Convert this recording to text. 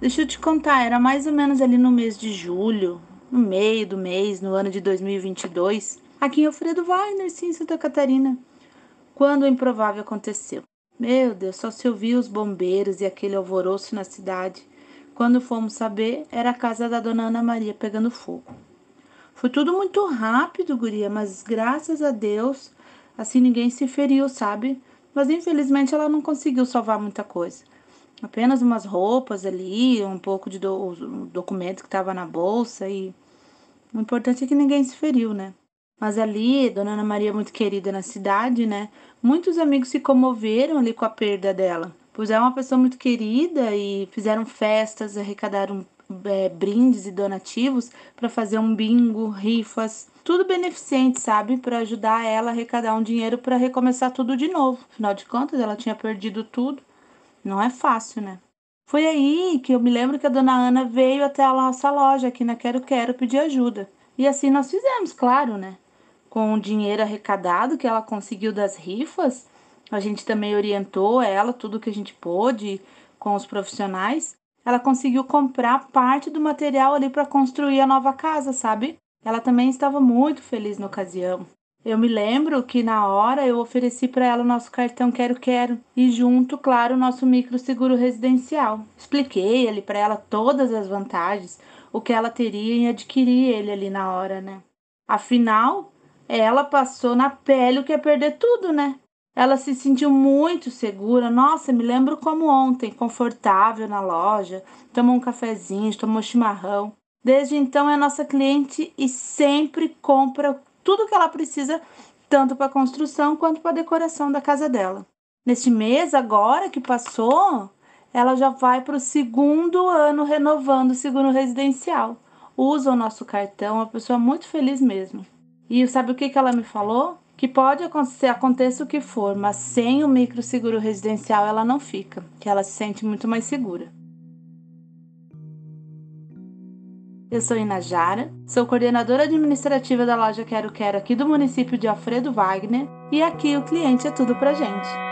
Deixa eu te contar, era mais ou menos ali no mês de julho, no meio do mês, no ano de 2022, aqui em Alfredo Weiner, sim, Santa Catarina, quando o improvável aconteceu. Meu Deus, só se ouvia os bombeiros e aquele alvoroço na cidade. Quando fomos saber, era a casa da dona Ana Maria pegando fogo. Foi tudo muito rápido, guria, mas graças a Deus, assim ninguém se feriu, sabe? Mas infelizmente ela não conseguiu salvar muita coisa. Apenas umas roupas ali, um pouco de do, documento que estava na bolsa e o importante é que ninguém se feriu, né? Mas ali, Dona Ana Maria, muito querida na cidade, né? Muitos amigos se comoveram ali com a perda dela, pois é uma pessoa muito querida e fizeram festas, arrecadaram é, brindes e donativos para fazer um bingo, rifas, tudo beneficente, sabe? Para ajudar ela a arrecadar um dinheiro para recomeçar tudo de novo. Afinal de contas, ela tinha perdido tudo. Não é fácil, né? Foi aí que eu me lembro que a dona Ana veio até a nossa loja aqui na Quero Quero pedir ajuda. E assim nós fizemos, claro, né? com o dinheiro arrecadado que ela conseguiu das rifas, a gente também orientou ela tudo que a gente pôde com os profissionais. Ela conseguiu comprar parte do material ali para construir a nova casa, sabe? Ela também estava muito feliz na ocasião. Eu me lembro que na hora eu ofereci para ela o nosso cartão Quero Quero e junto, claro, o nosso micro seguro residencial. Expliquei ali para ela todas as vantagens, o que ela teria em adquirir ele ali na hora, né? Afinal, ela passou na pele o que é perder tudo, né? Ela se sentiu muito segura. Nossa, me lembro como ontem, confortável na loja, tomou um cafezinho, tomou chimarrão. Desde então é nossa cliente e sempre compra tudo que ela precisa, tanto para construção quanto para decoração da casa dela. Neste mês agora que passou, ela já vai para o segundo ano renovando o seguro residencial. Usa o nosso cartão, uma pessoa muito feliz mesmo. E sabe o que, que ela me falou? Que pode acontecer, aconteça o que for, mas sem o micro seguro residencial ela não fica, que ela se sente muito mais segura. Eu sou Inajara, sou coordenadora administrativa da loja Quero Quero aqui do município de Alfredo Wagner e aqui o cliente é tudo pra gente.